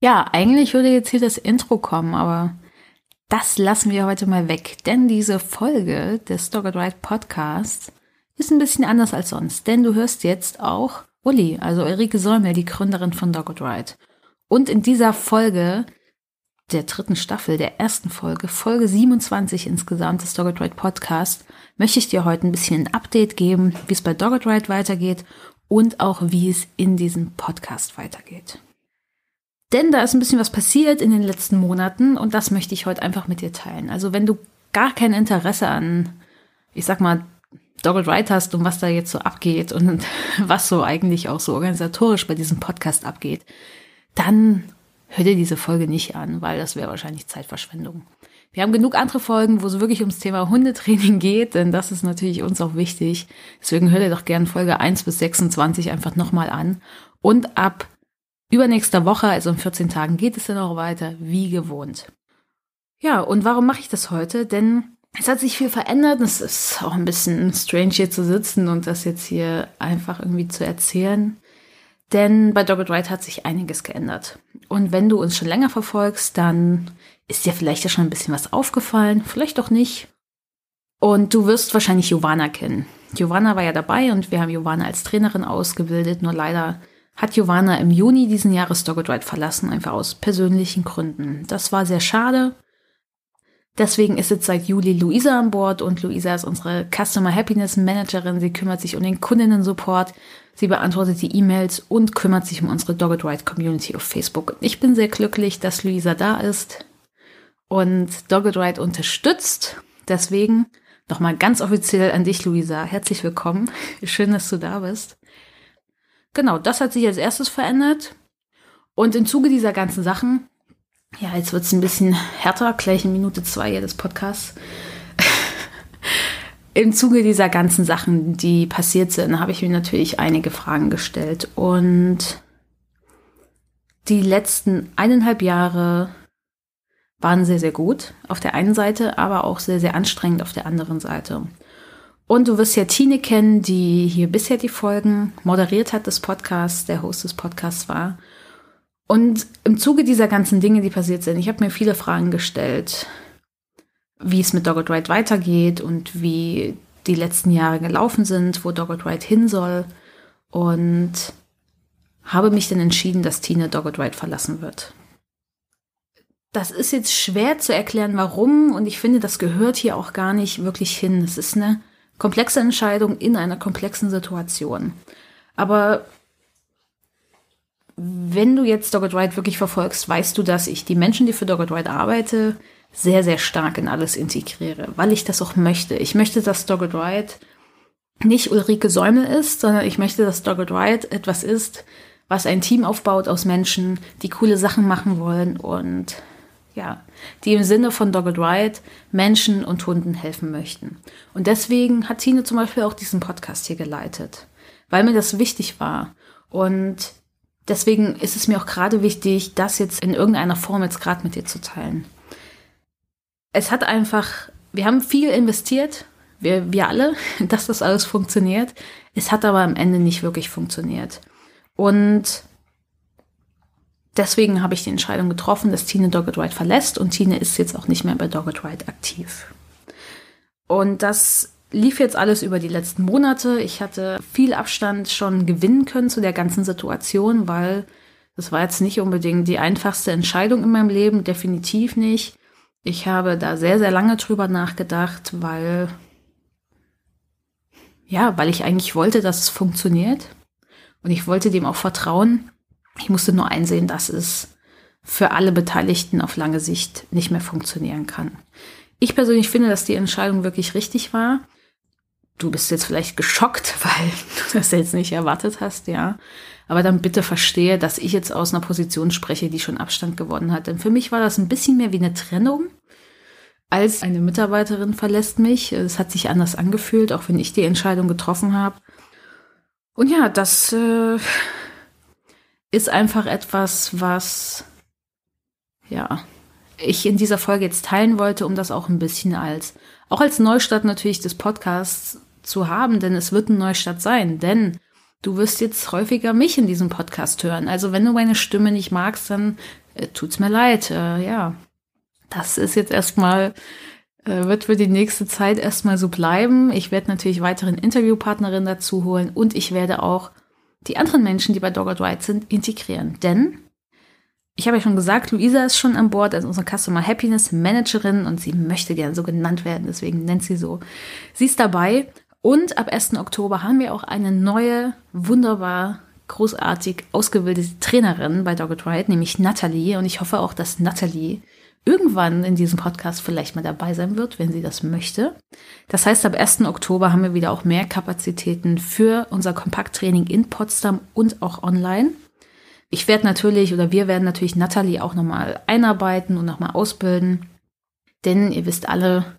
Ja, eigentlich würde jetzt hier das Intro kommen, aber das lassen wir heute mal weg, denn diese Folge des Dogged Ride Podcasts ist ein bisschen anders als sonst, denn du hörst jetzt auch Uli, also Ulrike Säumel, die Gründerin von Dogged Ride. Und in dieser Folge der dritten Staffel, der ersten Folge, Folge 27 insgesamt des Dogged Ride Podcast, möchte ich dir heute ein bisschen ein Update geben, wie es bei Dogged Ride weitergeht und auch wie es in diesem Podcast weitergeht. Denn da ist ein bisschen was passiert in den letzten Monaten und das möchte ich heute einfach mit dir teilen. Also wenn du gar kein Interesse an, ich sag mal, Dogged Right hast und was da jetzt so abgeht und was so eigentlich auch so organisatorisch bei diesem Podcast abgeht, dann hör dir diese Folge nicht an, weil das wäre wahrscheinlich Zeitverschwendung. Wir haben genug andere Folgen, wo es wirklich ums Thema Hundetraining geht, denn das ist natürlich uns auch wichtig. Deswegen hör dir doch gerne Folge 1 bis 26 einfach nochmal an. Und ab Übernächster Woche, also in 14 Tagen, geht es dann auch weiter, wie gewohnt. Ja, und warum mache ich das heute? Denn es hat sich viel verändert. Es ist auch ein bisschen strange hier zu sitzen und das jetzt hier einfach irgendwie zu erzählen. Denn bei Dogged Ride hat sich einiges geändert. Und wenn du uns schon länger verfolgst, dann ist dir vielleicht ja schon ein bisschen was aufgefallen, vielleicht auch nicht. Und du wirst wahrscheinlich Giovanna kennen. Giovanna war ja dabei und wir haben Giovanna als Trainerin ausgebildet, nur leider hat Giovanna im Juni diesen Jahres Dogged Ride verlassen, einfach aus persönlichen Gründen. Das war sehr schade. Deswegen ist jetzt seit Juli Luisa an Bord und Luisa ist unsere Customer Happiness Managerin. Sie kümmert sich um den Kundinnen-Support, sie beantwortet die E-Mails und kümmert sich um unsere Dogged Ride Community auf Facebook. Ich bin sehr glücklich, dass Luisa da ist und Dogged Ride unterstützt. Deswegen nochmal ganz offiziell an dich, Luisa. Herzlich willkommen. Schön, dass du da bist. Genau, das hat sich als erstes verändert. Und im Zuge dieser ganzen Sachen, ja, jetzt wird es ein bisschen härter, gleich in Minute zwei des Podcasts. Im Zuge dieser ganzen Sachen, die passiert sind, habe ich mir natürlich einige Fragen gestellt. Und die letzten eineinhalb Jahre waren sehr, sehr gut auf der einen Seite, aber auch sehr, sehr anstrengend auf der anderen Seite. Und du wirst ja Tine kennen, die hier bisher die Folgen moderiert hat des Podcasts, der Host des Podcasts war. Und im Zuge dieser ganzen Dinge, die passiert sind, ich habe mir viele Fragen gestellt, wie es mit Dogged Ride weitergeht und wie die letzten Jahre gelaufen sind, wo Dogged Ride hin soll. Und habe mich dann entschieden, dass Tine Dogged Ride verlassen wird. Das ist jetzt schwer zu erklären, warum. Und ich finde, das gehört hier auch gar nicht wirklich hin. Es ist eine komplexe Entscheidung in einer komplexen Situation. Aber wenn du jetzt Dogged Ride wirklich verfolgst, weißt du, dass ich die Menschen, die für Dogged Ride arbeite, sehr, sehr stark in alles integriere, weil ich das auch möchte. Ich möchte, dass Dogged Ride nicht Ulrike Säumel ist, sondern ich möchte, dass Dogged Ride etwas ist, was ein Team aufbaut aus Menschen, die coole Sachen machen wollen und ja, die im Sinne von Dogged Ride Menschen und Hunden helfen möchten. Und deswegen hat Tine zum Beispiel auch diesen Podcast hier geleitet, weil mir das wichtig war. Und deswegen ist es mir auch gerade wichtig, das jetzt in irgendeiner Form jetzt gerade mit dir zu teilen. Es hat einfach, wir haben viel investiert, wir, wir alle, dass das alles funktioniert. Es hat aber am Ende nicht wirklich funktioniert. Und deswegen habe ich die Entscheidung getroffen, dass Tine Dogged Ride verlässt und Tine ist jetzt auch nicht mehr bei Dogged Ride aktiv. Und das lief jetzt alles über die letzten Monate. Ich hatte viel Abstand schon gewinnen können zu der ganzen Situation, weil das war jetzt nicht unbedingt die einfachste Entscheidung in meinem Leben, definitiv nicht. Ich habe da sehr, sehr lange drüber nachgedacht, weil, ja, weil ich eigentlich wollte, dass es funktioniert. Und ich wollte dem auch vertrauen. Ich musste nur einsehen, dass es für alle Beteiligten auf lange Sicht nicht mehr funktionieren kann. Ich persönlich finde, dass die Entscheidung wirklich richtig war. Du bist jetzt vielleicht geschockt, weil du das jetzt nicht erwartet hast, ja. Aber dann bitte verstehe, dass ich jetzt aus einer Position spreche, die schon Abstand gewonnen hat. Denn für mich war das ein bisschen mehr wie eine Trennung. Als eine Mitarbeiterin verlässt mich. Es hat sich anders angefühlt, auch wenn ich die Entscheidung getroffen habe. Und ja, das äh, ist einfach etwas, was ja ich in dieser Folge jetzt teilen wollte, um das auch ein bisschen als auch als Neustart natürlich des Podcasts zu haben, denn es wird ein Neustart sein, denn du wirst jetzt häufiger mich in diesem Podcast hören. Also wenn du meine Stimme nicht magst, dann äh, tut's mir leid, äh, ja. Das ist jetzt erstmal, äh, wird für die nächste Zeit erstmal so bleiben. Ich werde natürlich weiteren Interviewpartnerinnen dazu holen und ich werde auch die anderen Menschen, die bei Dogged White sind, integrieren. Denn ich habe ja schon gesagt, Luisa ist schon an Bord als unsere Customer Happiness Managerin und sie möchte gern so genannt werden, deswegen nennt sie so. Sie ist dabei und ab 1. Oktober haben wir auch eine neue, wunderbar großartig ausgebildete Trainerin bei Dogged Ride, nämlich Natalie. Und ich hoffe auch, dass Natalie irgendwann in diesem Podcast vielleicht mal dabei sein wird, wenn sie das möchte. Das heißt, ab 1. Oktober haben wir wieder auch mehr Kapazitäten für unser Kompakttraining in Potsdam und auch online. Ich werde natürlich oder wir werden natürlich Natalie auch nochmal einarbeiten und nochmal ausbilden. Denn ihr wisst alle,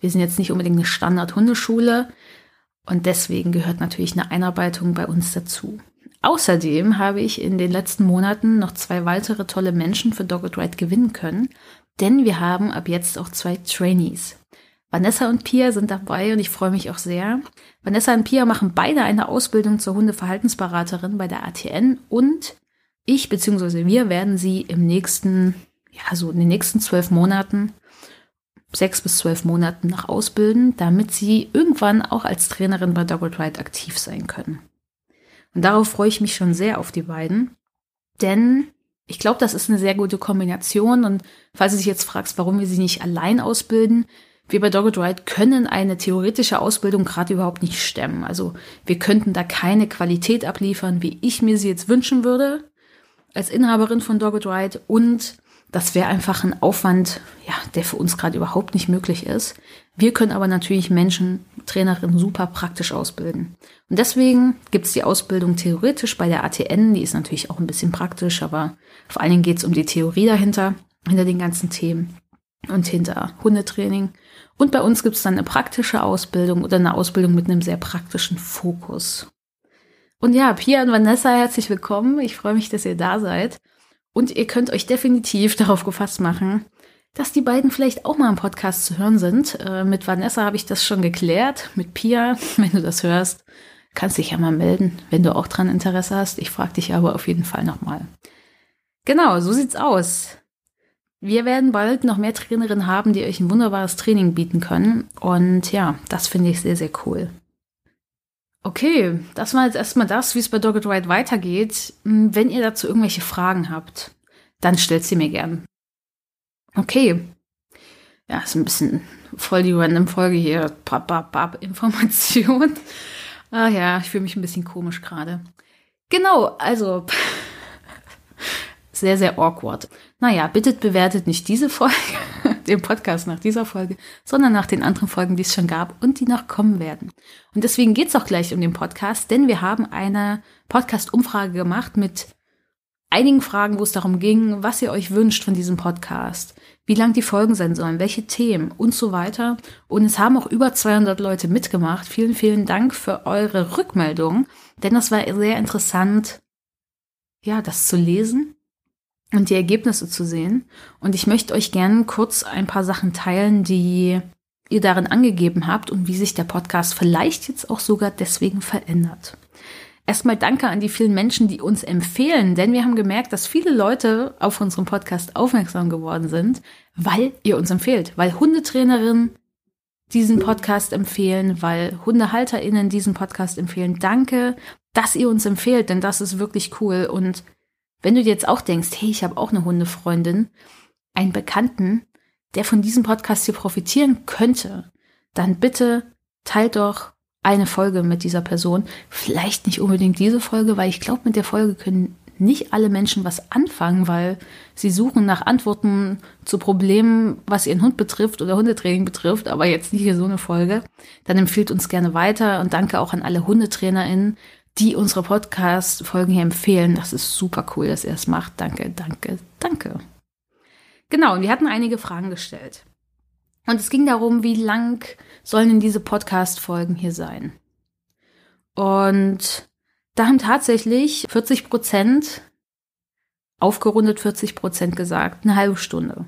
wir sind jetzt nicht unbedingt eine Standard-Hundeschule und deswegen gehört natürlich eine Einarbeitung bei uns dazu. Außerdem habe ich in den letzten Monaten noch zwei weitere tolle Menschen für Dogged Ride gewinnen können, denn wir haben ab jetzt auch zwei Trainees. Vanessa und Pia sind dabei und ich freue mich auch sehr. Vanessa und Pia machen beide eine Ausbildung zur Hundeverhaltensberaterin bei der ATN und ich bzw. wir werden sie im nächsten, ja, so in den nächsten zwölf Monaten, sechs bis zwölf Monaten noch ausbilden, damit sie irgendwann auch als Trainerin bei Dogged Ride aktiv sein können. Und darauf freue ich mich schon sehr auf die beiden. Denn ich glaube, das ist eine sehr gute Kombination. Und falls du dich jetzt fragst, warum wir sie nicht allein ausbilden, wir bei Dogged Ride können eine theoretische Ausbildung gerade überhaupt nicht stemmen. Also wir könnten da keine Qualität abliefern, wie ich mir sie jetzt wünschen würde als Inhaberin von Dogged Ride. Und das wäre einfach ein Aufwand, ja, der für uns gerade überhaupt nicht möglich ist. Wir können aber natürlich Menschen, Trainerinnen super praktisch ausbilden. Und deswegen gibt es die Ausbildung theoretisch bei der ATN, die ist natürlich auch ein bisschen praktisch, aber vor allen Dingen geht es um die Theorie dahinter, hinter den ganzen Themen und hinter Hundetraining. Und bei uns gibt es dann eine praktische Ausbildung oder eine Ausbildung mit einem sehr praktischen Fokus. Und ja, Pia und Vanessa, herzlich willkommen. Ich freue mich, dass ihr da seid. Und ihr könnt euch definitiv darauf gefasst machen, dass die beiden vielleicht auch mal im Podcast zu hören sind. Äh, mit Vanessa habe ich das schon geklärt. Mit Pia, wenn du das hörst, kannst dich ja mal melden, wenn du auch dran Interesse hast. Ich frage dich aber auf jeden Fall nochmal. Genau, so sieht's aus. Wir werden bald noch mehr Trainerinnen haben, die euch ein wunderbares Training bieten können. Und ja, das finde ich sehr, sehr cool. Okay, das war jetzt erstmal das, wie es bei Dogged Ride weitergeht. Hm, wenn ihr dazu irgendwelche Fragen habt, dann stellt sie mir gern. Okay. Ja, ist ein bisschen voll die random Folge hier. Bap, bap, bap, Information. Ah ja, ich fühle mich ein bisschen komisch gerade. Genau, also sehr, sehr awkward. Naja, bitte bewertet nicht diese Folge, den Podcast nach dieser Folge, sondern nach den anderen Folgen, die es schon gab und die noch kommen werden. Und deswegen geht es auch gleich um den Podcast, denn wir haben eine Podcast-Umfrage gemacht mit einigen Fragen, wo es darum ging, was ihr euch wünscht von diesem Podcast, wie lang die Folgen sein sollen, welche Themen und so weiter. Und es haben auch über 200 Leute mitgemacht. Vielen, vielen Dank für eure Rückmeldung, denn das war sehr interessant, ja, das zu lesen und die Ergebnisse zu sehen. Und ich möchte euch gerne kurz ein paar Sachen teilen, die ihr darin angegeben habt und wie sich der Podcast vielleicht jetzt auch sogar deswegen verändert. Erstmal danke an die vielen Menschen, die uns empfehlen, denn wir haben gemerkt, dass viele Leute auf unseren Podcast aufmerksam geworden sind, weil ihr uns empfehlt, weil Hundetrainerinnen diesen Podcast empfehlen, weil HundehalterInnen diesen Podcast empfehlen. Danke, dass ihr uns empfehlt, denn das ist wirklich cool. Und wenn du dir jetzt auch denkst, hey, ich habe auch eine Hundefreundin, einen Bekannten, der von diesem Podcast hier profitieren könnte, dann bitte teilt doch eine Folge mit dieser Person. Vielleicht nicht unbedingt diese Folge, weil ich glaube, mit der Folge können nicht alle Menschen was anfangen, weil sie suchen nach Antworten zu Problemen, was ihren Hund betrifft oder Hundetraining betrifft, aber jetzt nicht hier so eine Folge. Dann empfiehlt uns gerne weiter und danke auch an alle HundetrainerInnen, die unsere Podcast-Folgen hier empfehlen. Das ist super cool, dass ihr es macht. Danke, danke, danke. Genau, und wir hatten einige Fragen gestellt. Und es ging darum, wie lang sollen denn diese Podcast-Folgen hier sein? Und da haben tatsächlich 40 Prozent, aufgerundet 40 Prozent gesagt, eine halbe Stunde.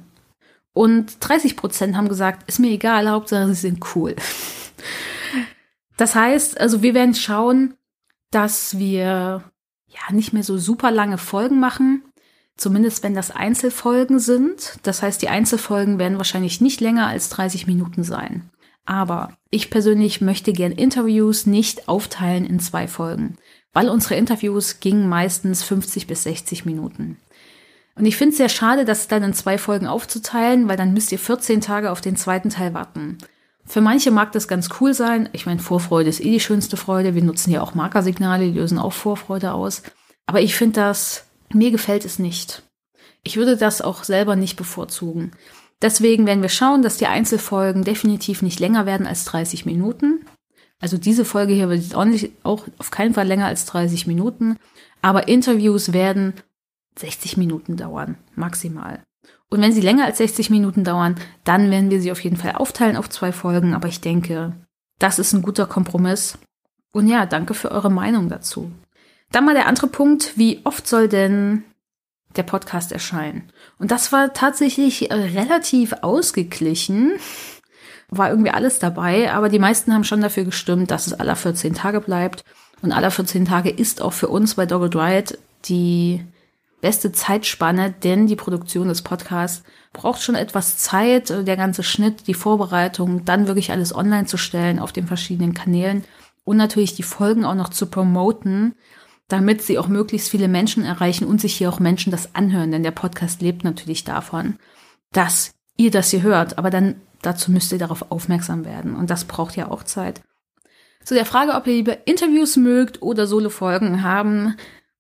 Und 30 Prozent haben gesagt, ist mir egal, Hauptsache sie sind cool. Das heißt, also wir werden schauen, dass wir ja nicht mehr so super lange Folgen machen, Zumindest wenn das Einzelfolgen sind. Das heißt, die Einzelfolgen werden wahrscheinlich nicht länger als 30 Minuten sein. Aber ich persönlich möchte gern Interviews nicht aufteilen in zwei Folgen, weil unsere Interviews gingen meistens 50 bis 60 Minuten. Und ich finde es sehr schade, das dann in zwei Folgen aufzuteilen, weil dann müsst ihr 14 Tage auf den zweiten Teil warten. Für manche mag das ganz cool sein. Ich meine, Vorfreude ist eh die schönste Freude. Wir nutzen ja auch Markersignale, die lösen auch Vorfreude aus. Aber ich finde das, mir gefällt es nicht. Ich würde das auch selber nicht bevorzugen. Deswegen werden wir schauen, dass die Einzelfolgen definitiv nicht länger werden als 30 Minuten. Also diese Folge hier wird auch, nicht, auch auf keinen Fall länger als 30 Minuten. Aber Interviews werden 60 Minuten dauern, maximal. Und wenn sie länger als 60 Minuten dauern, dann werden wir sie auf jeden Fall aufteilen auf zwei Folgen. Aber ich denke, das ist ein guter Kompromiss. Und ja, danke für eure Meinung dazu. Dann mal der andere Punkt, wie oft soll denn der Podcast erscheinen? Und das war tatsächlich relativ ausgeglichen. War irgendwie alles dabei, aber die meisten haben schon dafür gestimmt, dass es aller 14 Tage bleibt. Und aller 14 Tage ist auch für uns bei Dogged Riot die beste Zeitspanne, denn die Produktion des Podcasts braucht schon etwas Zeit, der ganze Schnitt, die Vorbereitung, dann wirklich alles online zu stellen auf den verschiedenen Kanälen und natürlich die Folgen auch noch zu promoten, damit sie auch möglichst viele Menschen erreichen und sich hier auch Menschen das anhören, denn der Podcast lebt natürlich davon, dass ihr das hier hört, aber dann dazu müsst ihr darauf aufmerksam werden und das braucht ja auch Zeit. Zu der Frage, ob ihr lieber Interviews mögt oder Solo-Folgen haben,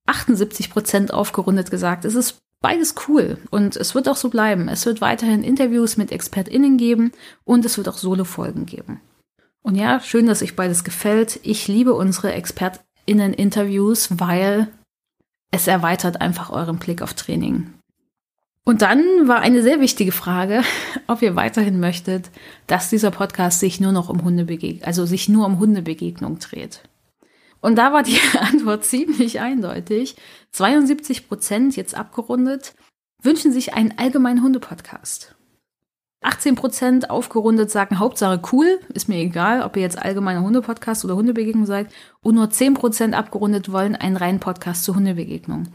78 Prozent aufgerundet gesagt, es ist beides cool und es wird auch so bleiben. Es wird weiterhin Interviews mit ExpertInnen geben und es wird auch Solo-Folgen geben. Und ja, schön, dass euch beides gefällt. Ich liebe unsere ExpertInnen-Interviews, weil es erweitert einfach euren Blick auf Training. Und dann war eine sehr wichtige Frage, ob ihr weiterhin möchtet, dass dieser Podcast sich nur noch um Hundebegegnung, also sich nur um Hundebegegnung dreht. Und da war die Antwort ziemlich eindeutig. 72 Prozent, jetzt abgerundet, wünschen sich einen allgemeinen Hundepodcast. 18 Prozent aufgerundet sagen Hauptsache cool, ist mir egal, ob ihr jetzt allgemeiner Hundepodcast oder Hundebegegnung seid. Und nur 10 Prozent abgerundet wollen einen reinen Podcast zur Hundebegegnung.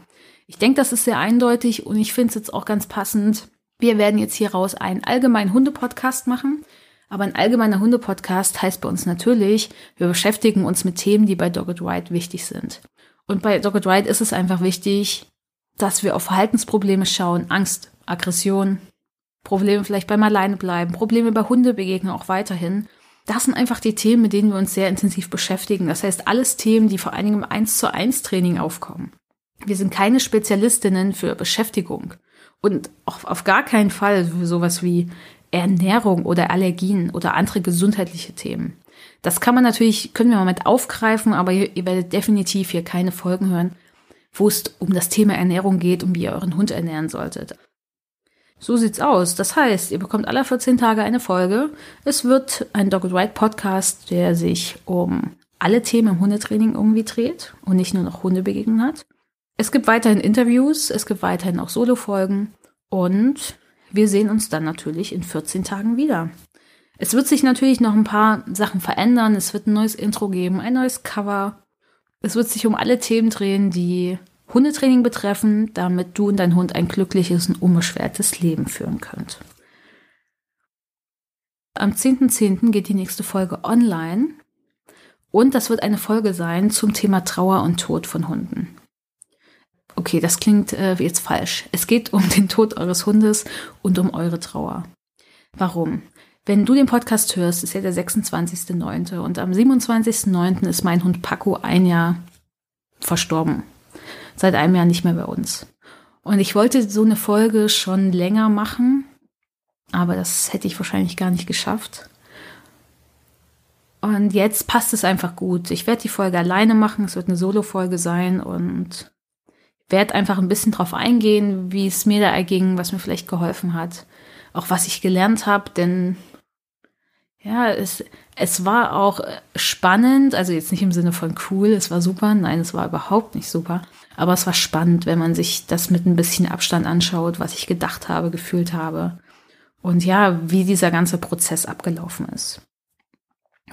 Ich denke, das ist sehr eindeutig und ich finde es jetzt auch ganz passend. Wir werden jetzt hieraus einen allgemeinen Hundepodcast machen. Aber ein allgemeiner Hunde-Podcast heißt bei uns natürlich, wir beschäftigen uns mit Themen, die bei Dogged Ride wichtig sind. Und bei Dogged Ride ist es einfach wichtig, dass wir auf Verhaltensprobleme schauen, Angst, Aggression, Probleme vielleicht beim Alleinebleiben, Probleme bei Hundebegegnungen auch weiterhin. Das sind einfach die Themen, mit denen wir uns sehr intensiv beschäftigen. Das heißt, alles Themen, die vor allen Dingen im 1 zu 1 Training aufkommen. Wir sind keine Spezialistinnen für Beschäftigung und auf gar keinen Fall für sowas wie Ernährung oder Allergien oder andere gesundheitliche Themen. Das kann man natürlich, können wir mal mit aufgreifen, aber ihr, ihr werdet definitiv hier keine Folgen hören, wo es um das Thema Ernährung geht und wie ihr euren Hund ernähren solltet. So sieht's aus. Das heißt, ihr bekommt alle 14 Tage eine Folge. Es wird ein Dog and Ride Podcast, der sich um alle Themen im Hundetraining irgendwie dreht und nicht nur noch Hundebegegnungen hat. Es gibt weiterhin Interviews, es gibt weiterhin auch Solo-Folgen und wir sehen uns dann natürlich in 14 Tagen wieder. Es wird sich natürlich noch ein paar Sachen verändern. Es wird ein neues Intro geben, ein neues Cover. Es wird sich um alle Themen drehen, die Hundetraining betreffen, damit du und dein Hund ein glückliches und unbeschwertes Leben führen könnt. Am 10.10. .10. geht die nächste Folge online und das wird eine Folge sein zum Thema Trauer und Tod von Hunden. Okay, das klingt äh, jetzt falsch. Es geht um den Tod eures Hundes und um eure Trauer. Warum? Wenn du den Podcast hörst, ist ja der 26.09. und am 27.09. ist mein Hund Paco ein Jahr verstorben. Seit einem Jahr nicht mehr bei uns. Und ich wollte so eine Folge schon länger machen, aber das hätte ich wahrscheinlich gar nicht geschafft. Und jetzt passt es einfach gut. Ich werde die Folge alleine machen. Es wird eine Solo-Folge sein und werde einfach ein bisschen drauf eingehen, wie es mir da erging, was mir vielleicht geholfen hat, auch was ich gelernt habe, denn ja, es, es war auch spannend, also jetzt nicht im Sinne von cool, es war super, nein, es war überhaupt nicht super, aber es war spannend, wenn man sich das mit ein bisschen Abstand anschaut, was ich gedacht habe, gefühlt habe. Und ja, wie dieser ganze Prozess abgelaufen ist.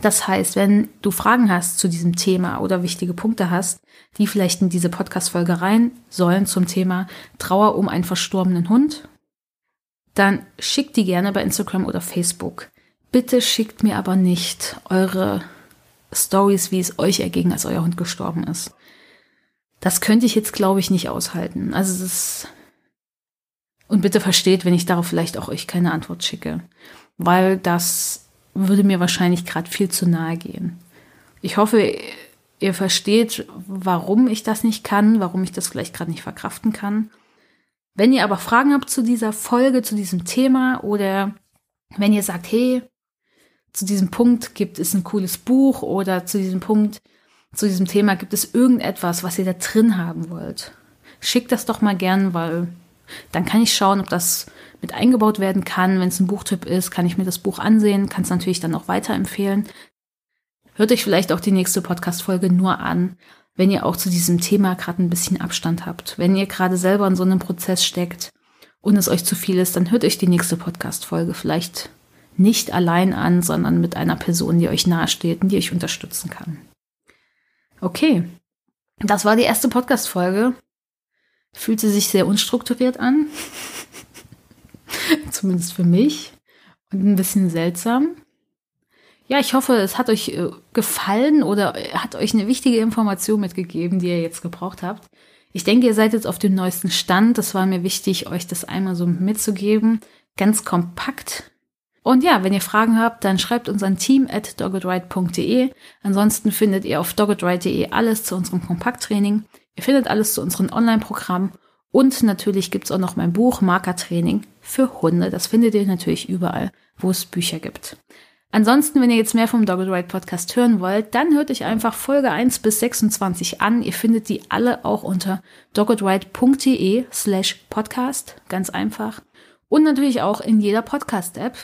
Das heißt, wenn du Fragen hast zu diesem Thema oder wichtige Punkte hast, die vielleicht in diese Podcast-Folge rein sollen zum Thema Trauer um einen verstorbenen Hund, dann schickt die gerne bei Instagram oder Facebook. Bitte schickt mir aber nicht eure Stories, wie es euch erging, als euer Hund gestorben ist. Das könnte ich jetzt, glaube ich, nicht aushalten. Also ist und bitte versteht, wenn ich darauf vielleicht auch euch keine Antwort schicke, weil das würde mir wahrscheinlich gerade viel zu nahe gehen. Ich hoffe, ihr versteht, warum ich das nicht kann, warum ich das vielleicht gerade nicht verkraften kann. Wenn ihr aber Fragen habt zu dieser Folge, zu diesem Thema oder wenn ihr sagt, hey, zu diesem Punkt gibt es ein cooles Buch oder zu diesem Punkt, zu diesem Thema gibt es irgendetwas, was ihr da drin haben wollt, schickt das doch mal gern, weil dann kann ich schauen, ob das mit eingebaut werden kann. Wenn es ein Buchtipp ist, kann ich mir das Buch ansehen, kann es natürlich dann auch weiterempfehlen. Hört euch vielleicht auch die nächste Podcast-Folge nur an, wenn ihr auch zu diesem Thema gerade ein bisschen Abstand habt. Wenn ihr gerade selber in so einem Prozess steckt und es euch zu viel ist, dann hört euch die nächste Podcast-Folge vielleicht nicht allein an, sondern mit einer Person, die euch nahesteht und die euch unterstützen kann. Okay, das war die erste Podcast-Folge. Fühlte sich sehr unstrukturiert an. Zumindest für mich. Und ein bisschen seltsam. Ja, ich hoffe, es hat euch äh, gefallen oder hat euch eine wichtige Information mitgegeben, die ihr jetzt gebraucht habt. Ich denke, ihr seid jetzt auf dem neuesten Stand. Das war mir wichtig, euch das einmal so mitzugeben. Ganz kompakt. Und ja, wenn ihr Fragen habt, dann schreibt uns an team at doggedright.de. Ansonsten findet ihr auf doggedright.de alles zu unserem Kompakttraining. Ihr findet alles zu unserem Online-Programm. Und natürlich gibt's auch noch mein Buch Markertraining für Hunde. Das findet ihr natürlich überall, wo es Bücher gibt. Ansonsten, wenn ihr jetzt mehr vom Dogged Ride Podcast hören wollt, dann hört euch einfach Folge 1 bis 26 an. Ihr findet die alle auch unter doggedride.de slash podcast. Ganz einfach. Und natürlich auch in jeder Podcast-App.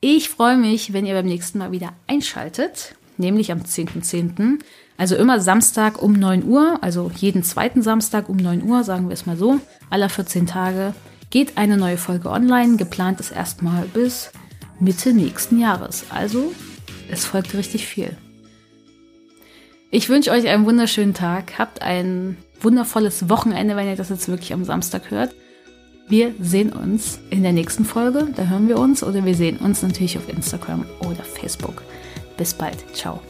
Ich freue mich, wenn ihr beim nächsten Mal wieder einschaltet, nämlich am 10.10. .10. Also immer Samstag um 9 Uhr, also jeden zweiten Samstag um 9 Uhr, sagen wir es mal so, aller 14 Tage geht eine neue Folge online. Geplant ist erstmal bis Mitte nächsten Jahres. Also es folgt richtig viel. Ich wünsche euch einen wunderschönen Tag. Habt ein wundervolles Wochenende, wenn ihr das jetzt wirklich am Samstag hört. Wir sehen uns in der nächsten Folge. Da hören wir uns oder wir sehen uns natürlich auf Instagram oder Facebook. Bis bald. Ciao.